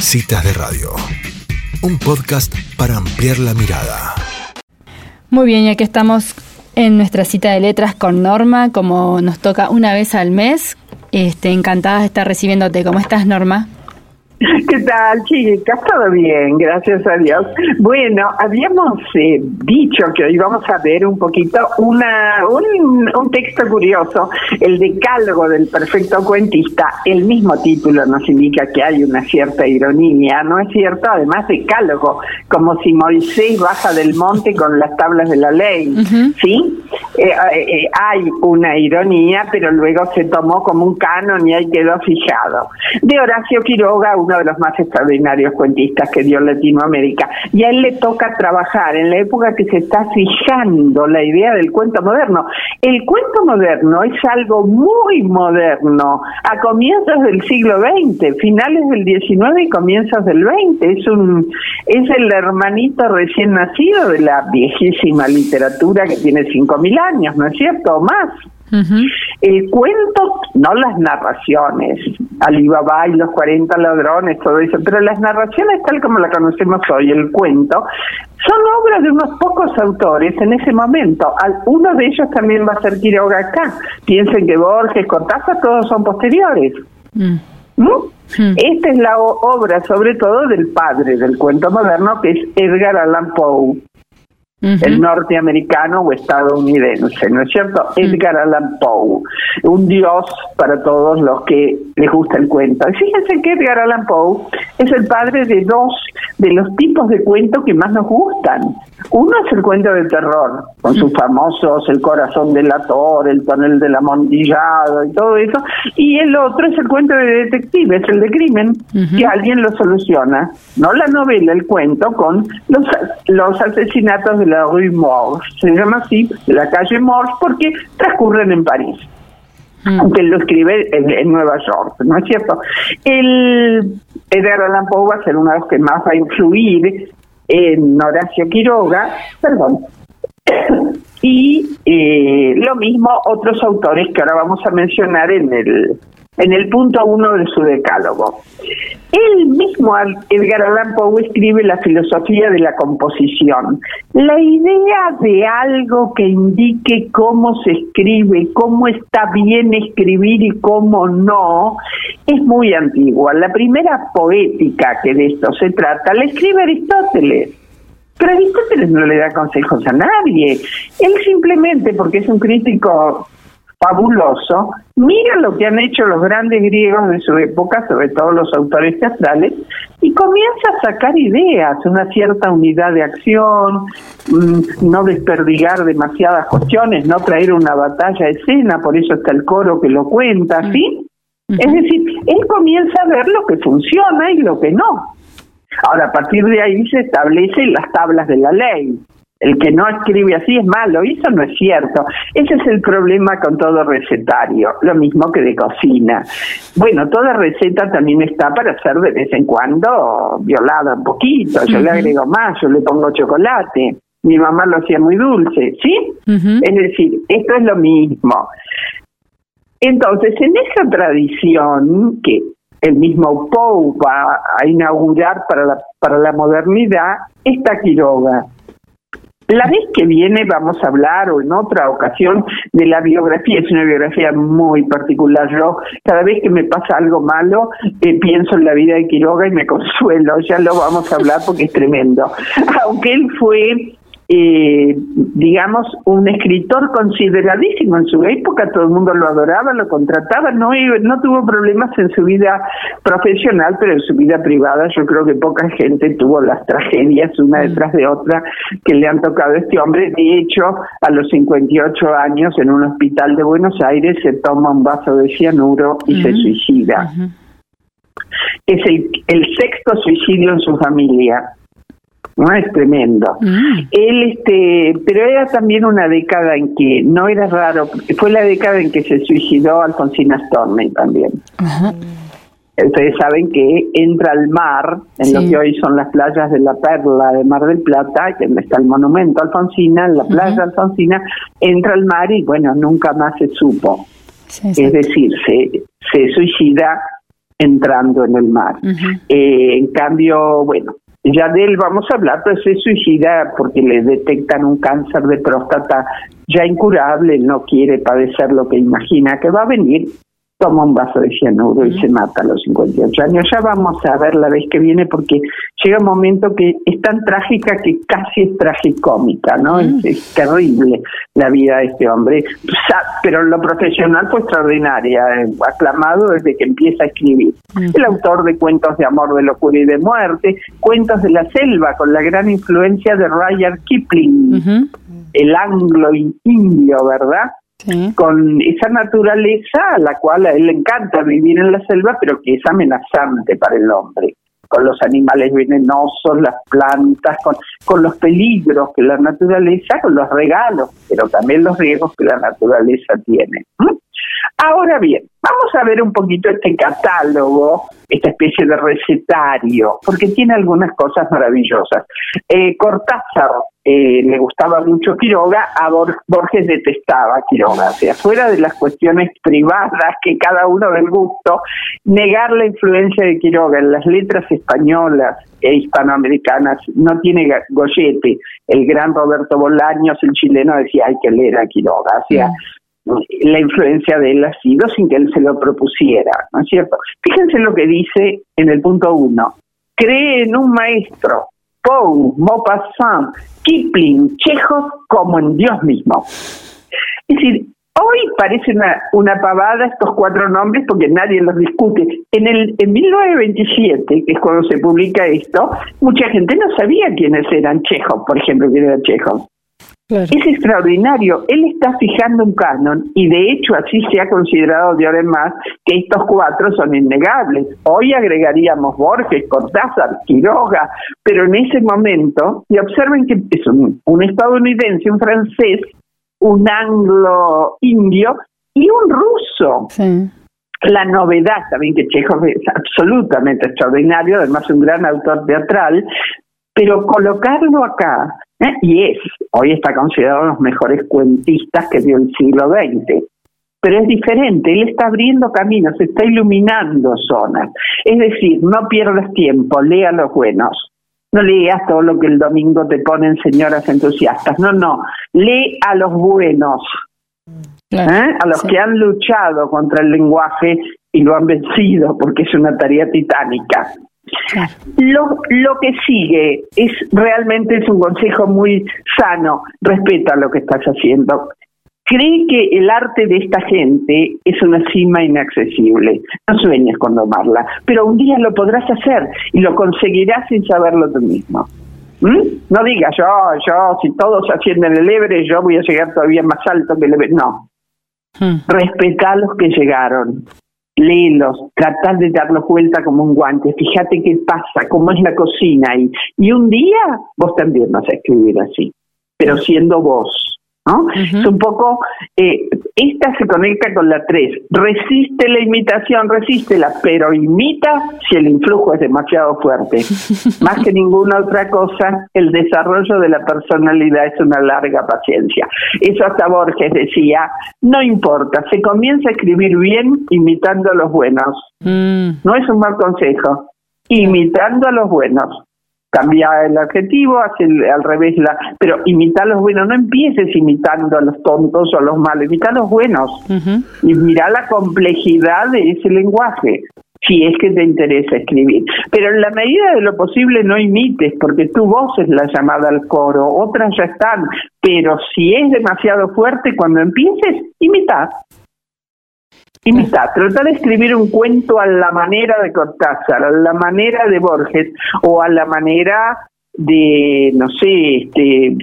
Citas de Radio, un podcast para ampliar la mirada. Muy bien, ya que estamos en nuestra cita de letras con Norma, como nos toca una vez al mes, este, encantada de estar recibiéndote. ¿Cómo estás, Norma? ¿Qué tal, chicas? Todo bien, gracias a Dios. Bueno, habíamos eh, dicho que hoy vamos a ver un poquito una, un, un, texto curioso, el decálogo del perfecto cuentista. El mismo título nos indica que hay una cierta ironía, ¿no es cierto? Además, decálogo, como si Moisés baja del monte con las tablas de la ley, ¿sí? Eh, eh, hay una ironía, pero luego se tomó como un canon y ahí quedó fijado. De Horacio Quiroga, uno de los más extraordinarios cuentistas que dio Latinoamérica. Y a él le toca trabajar en la época que se está fijando la idea del cuento moderno. El cuento moderno es algo muy moderno, a comienzos del siglo XX, finales del XIX y comienzos del XX. Es, un, es el hermanito recién nacido de la viejísima literatura que tiene 5.000 años, ¿no es cierto? O más. El cuento, no las narraciones, Alibaba y los 40 ladrones, todo eso, pero las narraciones tal como la conocemos hoy, el cuento, son obras de unos pocos autores en ese momento. Uno de ellos también va a ser Quiroga acá. Piensen que Borges, Cortázar, todos son posteriores. Mm. ¿Mm? Mm. Esta es la obra sobre todo del padre del cuento moderno, que es Edgar Allan Poe el norteamericano o estadounidense, ¿no es cierto? Edgar Allan Poe, un dios para todos los que les gusta el cuento. Fíjense que Edgar Allan Poe es el padre de dos de los tipos de cuentos que más nos gustan. Uno es el cuento de terror, con sus famosos El corazón del ator, El tonel del amontillado y todo eso, y el otro es el cuento de detectives, el de crimen, que alguien lo soluciona, no la novela, el cuento, con los, los asesinatos de la Rue Morgue, se llama así, la calle Morgue, porque transcurren en París. Mm. Aunque lo escribe en, Nueva York, ¿no es cierto? El Edgar Allan Poe va a ser uno de los que más va a influir en Horacio Quiroga, perdón, y eh, lo mismo otros autores que ahora vamos a mencionar en el en el punto uno de su decálogo. Él mismo, Edgar Allan Poe, escribe la filosofía de la composición. La idea de algo que indique cómo se escribe, cómo está bien escribir y cómo no, es muy antigua. La primera poética que de esto se trata la escribe Aristóteles. Pero Aristóteles no le da consejos a nadie. Él simplemente, porque es un crítico fabuloso. Mira lo que han hecho los grandes griegos de su época, sobre todo los autores teatrales, y comienza a sacar ideas, una cierta unidad de acción, mm, no desperdigar demasiadas cuestiones, no traer una batalla a escena, por eso está el coro que lo cuenta, ¿sí? Es decir, él comienza a ver lo que funciona y lo que no. Ahora, a partir de ahí se establecen las tablas de la ley el que no escribe así es malo, y eso no es cierto. Ese es el problema con todo recetario, lo mismo que de cocina. Bueno, toda receta también está para ser de vez en cuando violada un poquito, yo le agrego más, yo le pongo chocolate. Mi mamá lo hacía muy dulce, ¿sí? Es decir, esto es lo mismo. Entonces, en esa tradición que el mismo Poe va a inaugurar para la, para la modernidad, está Quiroga la vez que viene vamos a hablar o en otra ocasión de la biografía, es una biografía muy particular. Yo cada vez que me pasa algo malo eh, pienso en la vida de Quiroga y me consuelo, ya lo vamos a hablar porque es tremendo. Aunque él fue eh, digamos, un escritor consideradísimo en su época, todo el mundo lo adoraba, lo contrataba, no, no tuvo problemas en su vida profesional, pero en su vida privada yo creo que poca gente tuvo las tragedias una mm. detrás de otra que le han tocado a este hombre. De hecho, a los 58 años en un hospital de Buenos Aires se toma un vaso de cianuro y se suicida. Es el, el sexto suicidio en su familia. ¿No? Es tremendo. Mm. Él, este, pero era también una década en que no era raro, fue la década en que se suicidó Alfonsina Storni también. Ustedes saben que entra al mar, en lo que hoy son las playas de la Perla de Mar del Plata, donde está el monumento Alfonsina, en la playa Alfonsina, entra al mar y bueno, nunca más se supo. es decir, se, se suicida entrando en el mar. Eh, en cambio, bueno, ya de él vamos a hablar, pero se suicida porque le detectan un cáncer de próstata ya incurable, no quiere padecer lo que imagina que va a venir toma un vaso de cianuro y se mata a los 58 años. Ya vamos a ver la vez que viene porque llega un momento que es tan trágica que casi es tragicómica, ¿no? Es, terrible la vida de este hombre. Pero lo profesional fue extraordinaria, eh, aclamado desde que empieza a escribir. El autor de Cuentos de Amor, de Locura y de Muerte, Cuentos de la Selva, con la gran influencia de Rudyard Kipling, el anglo indio, con esa naturaleza a la cual a él le encanta vivir en la selva, pero que es amenazante para el hombre, con los animales venenosos, las plantas, con, con los peligros que la naturaleza, con los regalos, pero también los riesgos que la naturaleza tiene. Ahora bien, vamos a ver un poquito este catálogo, esta especie de recetario, porque tiene algunas cosas maravillosas. Eh, Cortázar eh, le gustaba mucho Quiroga, a Borges detestaba Quiroga, o sea, fuera de las cuestiones privadas que cada uno del gusto, negar la influencia de Quiroga en las letras españolas e hispanoamericanas no tiene gollete. El gran Roberto Bolaños, el chileno, decía hay que leer a Quiroga, o sea, la influencia de él ha sido sin que él se lo propusiera, ¿no es cierto? Fíjense lo que dice en el punto uno. Cree en un maestro, Poe, Maupassant, Kipling, Chekhov como en Dios mismo. Es decir, hoy parece una, una pavada estos cuatro nombres porque nadie los discute. En el en 1927, que es cuando se publica esto, mucha gente no sabía quiénes eran Chekhov, por ejemplo, quién era Chekhov. Es extraordinario. Él está fijando un canon y de hecho así se ha considerado de ahora en más que estos cuatro son innegables. Hoy agregaríamos Borges, Cortázar, Quiroga, pero en ese momento, y observen que es un, estadounidense, un francés, un anglo-indio y un ruso. La novedad también que Chekhov es absolutamente extraordinario, además un gran autor teatral, pero colocarlo acá ¿Eh? Y es, hoy está considerado uno de los mejores cuentistas que dio el siglo XX. Pero es diferente, él está abriendo caminos, está iluminando zonas. Es decir, no pierdas tiempo, lea los buenos. No leas todo lo que el domingo te ponen señoras entusiastas. No, no, lee a los buenos, ¿eh? a los que han luchado contra el lenguaje y lo han vencido, porque es una tarea titánica. Lo, lo que sigue es realmente es un consejo muy sano. Respeta lo que estás haciendo. Cree que el arte de esta gente es una cima inaccesible. No sueñes con domarla, pero un día lo podrás hacer y lo conseguirás sin saberlo tú mismo. ¿Mm? No digas, yo, yo, si todos ascienden el Everest, yo voy a llegar todavía más alto que el Everest. No. Hmm. Respeta a los que llegaron léelos, tratar de darlos vuelta como un guante, fíjate qué pasa, cómo es la cocina ahí. Y un día vos también vas a escribir así, pero siendo vos. Es un poco, eh, esta se conecta con la 3. Resiste la imitación, resístela, pero imita si el influjo es demasiado fuerte. Más que ninguna otra cosa, el desarrollo de la personalidad es una larga paciencia. Eso hasta Borges decía, no importa, se comienza a escribir bien imitando a los buenos. Mm. No es un mal consejo, imitando a los buenos cambia el adjetivo, hace al revés, la, pero imita a los buenos, no empieces imitando a los tontos o a los malos, imita a los buenos y mira la complejidad de ese lenguaje si es que te interesa escribir. Pero en la medida de lo posible no imites, porque tu voz es la llamada al coro, otras ya están, pero si es demasiado fuerte cuando empieces, imita. Imita, trata de escribir un cuento a la manera de Cortázar, a la manera de Borges o a la manera de, no sé, este,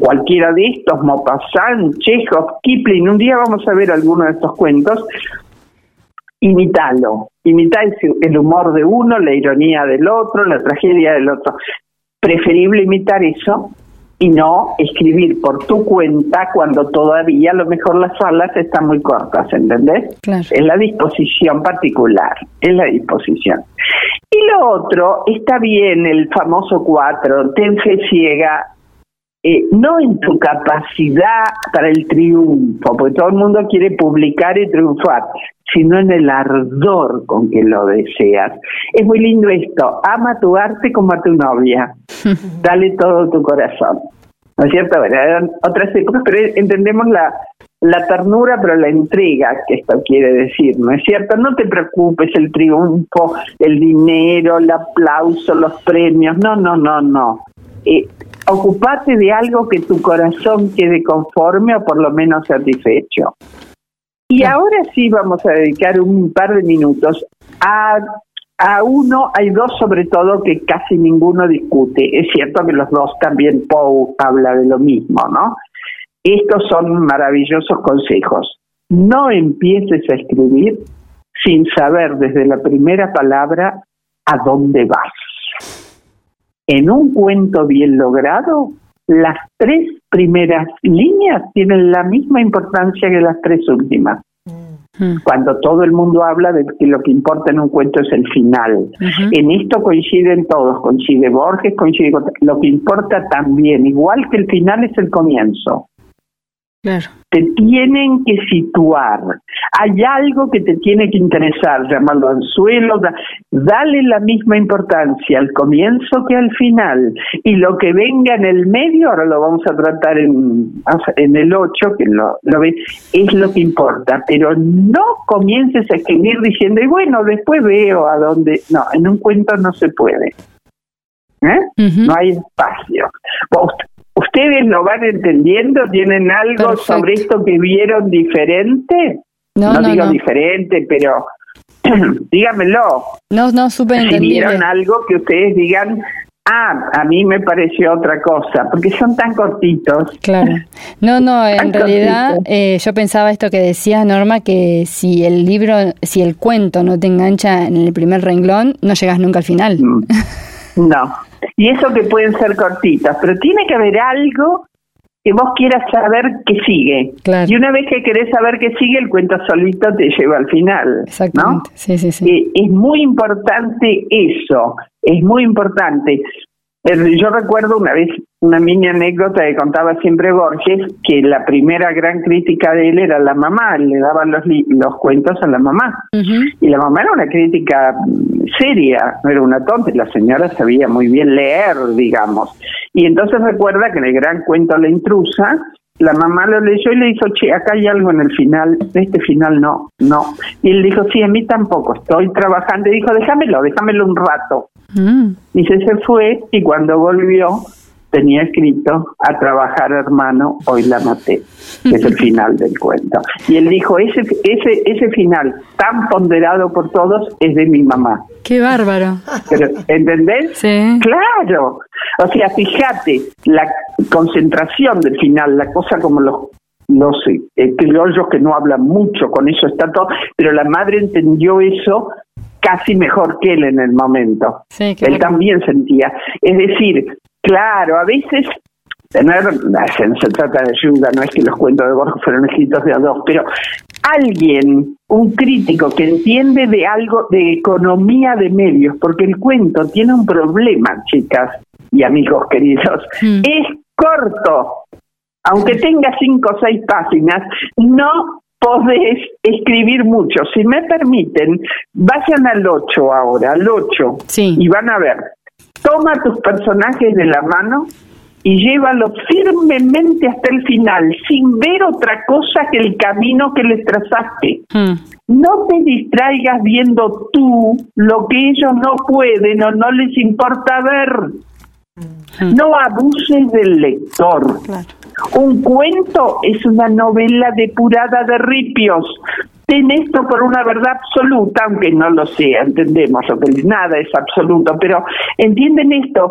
cualquiera de estos, Maupassant, Chekhov, Kipling. Un día vamos a ver alguno de estos cuentos. Imitalo, imita el humor de uno, la ironía del otro, la tragedia del otro. Preferible imitar eso y no escribir por tu cuenta cuando todavía a lo mejor las salas están muy cortas, ¿entendés? Es la disposición particular, es la disposición. Y lo otro, está bien el famoso cuatro, ten fe ciega, eh, no en tu capacidad para el triunfo, porque todo el mundo quiere publicar y triunfar, sino en el ardor con que lo deseas. Es muy lindo esto, ama tu arte como a tu novia, dale todo tu corazón. ¿No es cierto? Bueno, eran otras épocas, pero entendemos la, la ternura, pero la entrega que esto quiere decir, ¿no es cierto? No te preocupes el triunfo, el dinero, el aplauso, los premios, no, no, no, no. Eh, ocupate de algo que tu corazón quede conforme o por lo menos satisfecho. Y ahora sí vamos a dedicar un par de minutos a, a uno, hay dos sobre todo que casi ninguno discute. Es cierto que los dos también Poe habla de lo mismo, ¿no? Estos son maravillosos consejos. No empieces a escribir sin saber desde la primera palabra a dónde vas. En un cuento bien logrado, las tres primeras líneas tienen la misma importancia que las tres últimas. Mm. Cuando todo el mundo habla de que lo que importa en un cuento es el final. En esto coinciden todos, coincide Borges, coincide lo que importa también, igual que el final es el comienzo. Te tienen que situar. Hay algo que te tiene que interesar, llamarlo anzuelo, dale la misma importancia al comienzo que al final. Y lo que venga en el medio, ahora lo vamos a tratar en, en el 8, que lo, lo ves, es lo que importa. Pero no comiences a escribir diciendo, y bueno, después veo a dónde. No, en un cuento no se puede. ¿Eh? No hay espacio. ¿Ustedes lo van entendiendo? ¿Tienen algo sobre esto que vieron diferente? No, no, digo diferente, pero dígamelo. No, no, súper entendible. Si vieron algo que ustedes digan, ah, a mí me pareció otra cosa, porque son tan cortitos. Claro. No, no, en realidad eh, yo pensaba esto que decía Norma, que si el libro, si el cuento no te engancha en el primer renglón, no llegas nunca al final. Mm. No. Y eso que pueden ser cortitas, pero tiene que haber algo que vos quieras saber que sigue. Y una vez que querés saber que sigue, el cuento solito te lleva al final. Exactamente. Sí, sí, sí. Eh, es muy importante eso, es muy importante. Yo recuerdo una vez una mini anécdota que contaba siempre Borges, que la primera gran crítica de él era la mamá, le daban los, los cuentos a la mamá. Y la mamá era una crítica seria, no era una tonta, la señora sabía muy bien leer, digamos. Y entonces recuerda que en el gran cuento La intrusa, la mamá lo leyó y le dijo, che, acá hay algo en el final, este final no, no. Y él dijo, sí, a mí tampoco, estoy trabajando. Y dijo, déjamelo, déjamelo un rato. Mm. Y se, fue y cuando volvió tenía escrito a trabajar hermano, hoy la maté, es el final del cuento. Y él dijo, ese, ese, ese final tan ponderado por todos es de mi mamá. Qué bárbaro. Pero, ¿Entendés? Sí. Claro. O sea, fíjate, la concentración del final, la cosa como los los eh, criollos que no hablan mucho, con eso está todo, pero la madre entendió eso casi mejor que él en el momento. él también sentía. Es decir, claro, a veces tener, se trata de ayuda, no es que los cuentos de Borges fueron escritos de a dos, pero alguien, un crítico que entiende de algo de economía de medios, porque el cuento tiene un problema, chicas y amigos queridos, mm. es corto. Aunque tenga cinco o seis páginas, no podés escribir mucho. Si me permiten, vayan al 8 ahora, al 8, y van a ver. Toma tus personajes de la mano y llévalos firmemente hasta el final, sin ver otra cosa que el camino que les trazaste. Hmm. No te distraigas viendo tú lo que ellos no pueden o no les importa ver. Hmm. No abuses del lector. Un cuento es una novela depurada de ripios. Ten esto por una verdad absoluta, aunque no lo sea, entendemos, que nada es absoluto, pero entienden esto,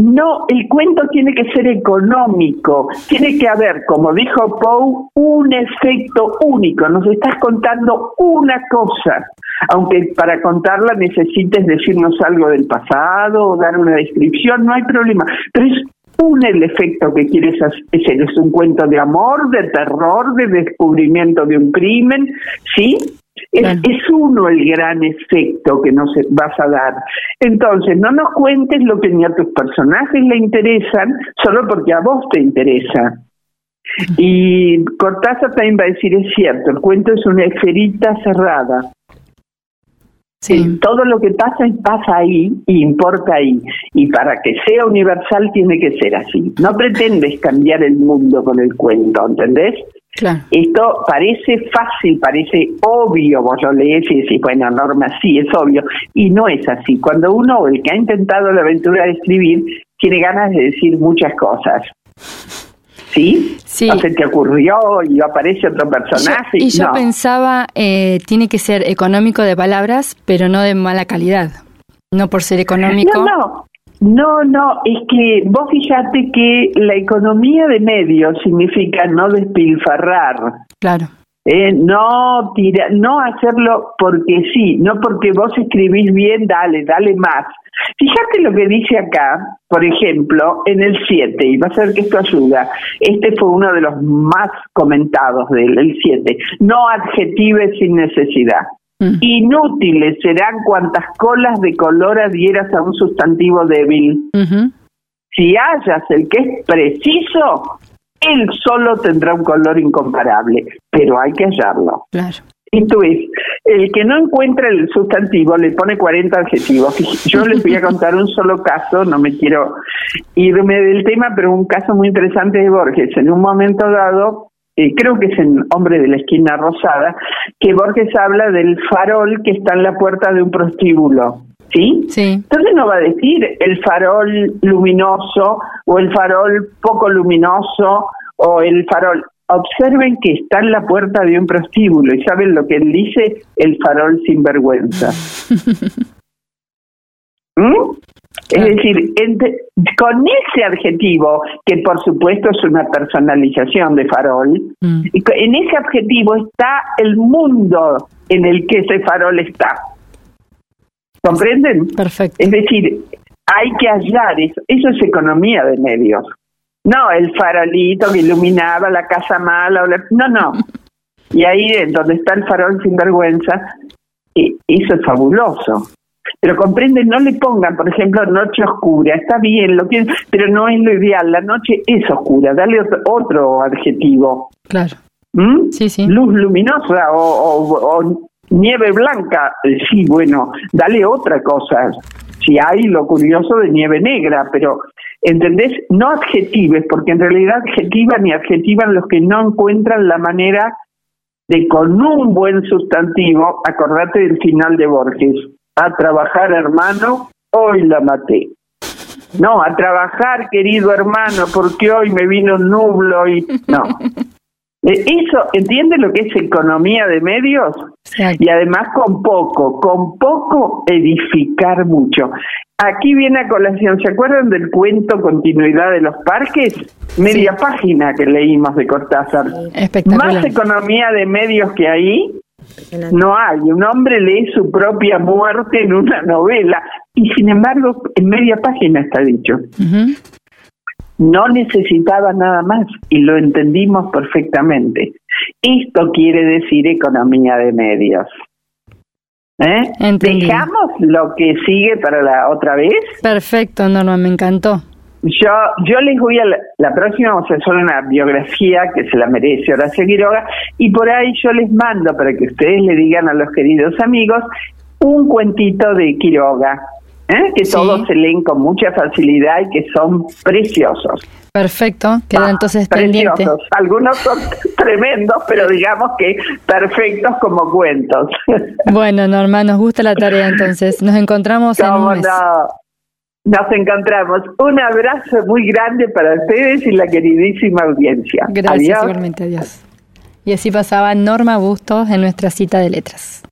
no, el cuento tiene que ser económico, tiene que haber, como dijo Poe, un efecto único, nos estás contando una cosa, aunque para contarla necesites decirnos algo del pasado o dar una descripción, no hay problema, pero es un el efecto que quieres hacer, es un cuento de amor, de terror, de descubrimiento de un crimen, ¿sí? Es, uno el gran efecto que nos vas a dar. Entonces, no nos cuentes lo que ni a tus personajes le interesan, solo porque a vos te interesa. Y Cortázar también va a decir, es cierto, el cuento es una esferita cerrada. Sí. Todo lo que pasa pasa ahí y importa ahí. Y para que sea universal tiene que ser así. No pretendes cambiar el mundo con el cuento, ¿entendés? Claro. Esto parece fácil, parece obvio, vos lo lees y decís, bueno, Norma, sí, es obvio. Y no es así. Cuando uno, el que ha intentado la aventura de escribir, tiene ganas de decir muchas cosas. ¿Sí? Sí. O se te ocurrió y aparece otro personaje. y yo pensaba, eh, tiene que ser económico de palabras, pero no de mala calidad. No por ser económico. No, no. No, no, es que vos fíjate que la economía de medios significa no despilfarrar. Claro. Eh, no tira, no hacerlo porque sí, no porque vos escribís bien, dale, dale más. Fíjate lo que dice acá, por ejemplo, en el 7, y va a ser que esto ayuda. Este fue uno de los más comentados del 7. No adjetives sin necesidad. Mm. Inútiles serán cuantas colas de color adhieras a un sustantivo débil. Si hallas el que es preciso, él solo tendrá un color incomparable, pero hay que hallarlo. Claro. Esto es, el que no encuentra el sustantivo le pone 40 adjetivos. Yo les voy a contar un solo caso, no me quiero irme del tema, pero un caso muy interesante de Borges. En un momento dado, eh, creo que es en Hombre de la Esquina Rosada, que Borges habla del farol que está en la puerta de un prostíbulo. ¿Sí? Sí. Entonces no va a decir el farol luminoso o el farol poco luminoso o el farol observen que está en la puerta de un prostíbulo y saben lo que él dice, el farol sin vergüenza. ¿Mm? Es decir, con ese adjetivo, que por supuesto es una personalización de farol, mm. en ese adjetivo está el mundo en el que ese farol está. ¿Comprenden? Perfecto. Es decir, hay que hallar eso. Eso es economía de medios. No, el farolito que iluminaba la casa mala. No, no. Y ahí donde está el farol sin vergüenza, eso es fabuloso. Pero comprende, no le pongan, por ejemplo, noche oscura, está bien, lo que, pero no es lo ideal, la noche es oscura, dale otro, adjetivo. Claro. ¿Mm? Sí, sí. Luz luminosa o, nieve blanca, sí, bueno, dale otra cosa. Si hay lo curioso de nieve negra, pero ¿Entendés? No adjetives, porque en realidad adjetivan y adjetivan los que no encuentran la manera de con un buen sustantivo, acordate del final de Borges, a trabajar hermano, hoy la maté. No, a trabajar querido hermano, porque hoy me vino un nublo y no. Eh, eso, ¿entiende lo que es economía de medios? Y además con poco, con poco edificar mucho. Aquí viene a colación, ¿se acuerdan del cuento Continuidad de los Parques? Media página que leímos de Cortázar. Más economía de medios que ahí no hay. Un hombre lee su propia muerte en una novela y sin embargo en media página está dicho. No necesitaba nada más y lo entendimos perfectamente. Esto quiere decir economía de medios. ¿Eh? ¿Dejamos lo que sigue para la otra vez? Perfecto, Norma, me encantó. Yo, yo les voy a la, próxima vamos a hacer una biografía que se la merece Horacio Quiroga y por ahí yo les mando para que ustedes le digan a los queridos amigos un cuentito de Quiroga, ¿eh? que todos se leen con mucha facilidad y que son preciosos. Perfecto, queda ah, entonces pendiente. Algunos son tremendos, pero digamos que perfectos como cuentos. Bueno, Norma, nos gusta la tarea entonces. Nos encontramos en un mes. Nos encontramos. Un abrazo muy grande para ustedes y la queridísima audiencia. Gracias, igualmente, adiós. Y así pasaba Norma Bustos en nuestra cita de letras.